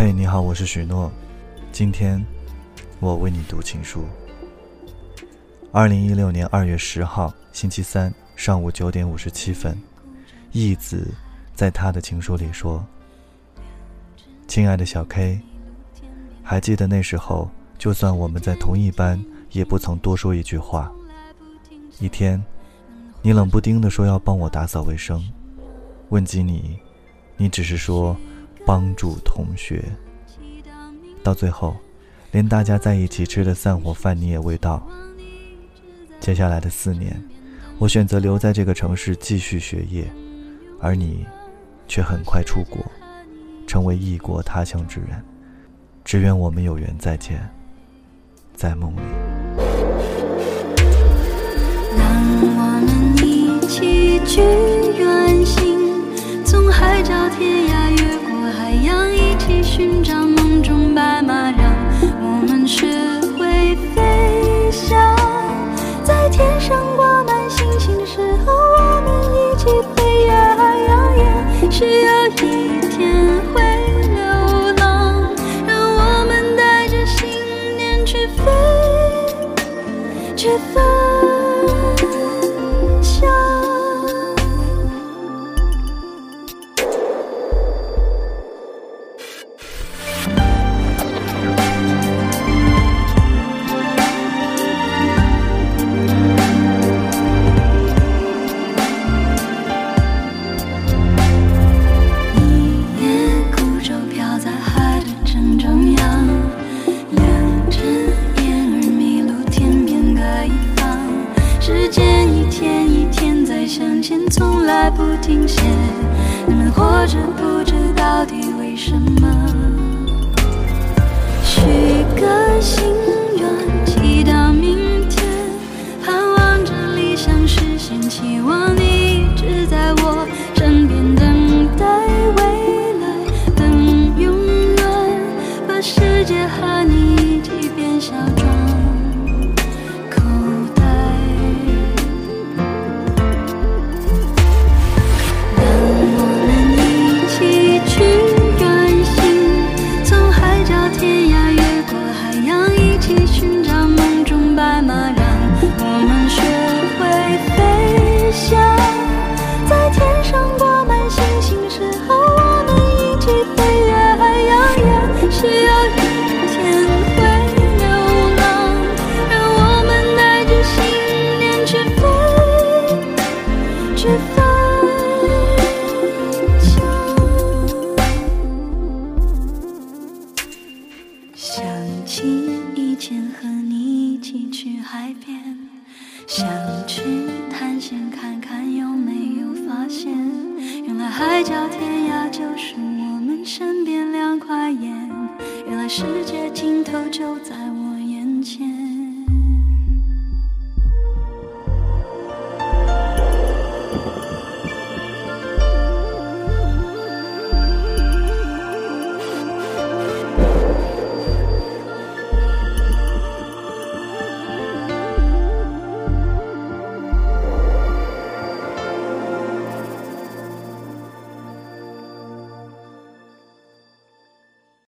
嘿，你好，我是许诺。今天我为你读情书。二零一六年二月十号，星期三上午九点五十七分，义子在他的情书里说：“亲爱的小 K，还记得那时候，就算我们在同一班，也不曾多说一句话。一天，你冷不丁的说要帮我打扫卫生，问及你，你只是说。”帮助同学，到最后，连大家在一起吃的散伙饭你也未到。接下来的四年，我选择留在这个城市继续学业，而你，却很快出国，成为异国他乡之人。只愿我们有缘再见，在梦里。起寻找梦中白马，让我们学会飞翔。在天上挂满星星的时候，我们一起飞呀呀，需要一天会流浪，让我们带着信念去飞，去飞。从来不停歇，你们活着不知到底为什么。许个心情以前和你一起去海边想去探险看看有没有发现，原来海角天涯就是我们身边两块岩，原来世界尽头就在我眼前。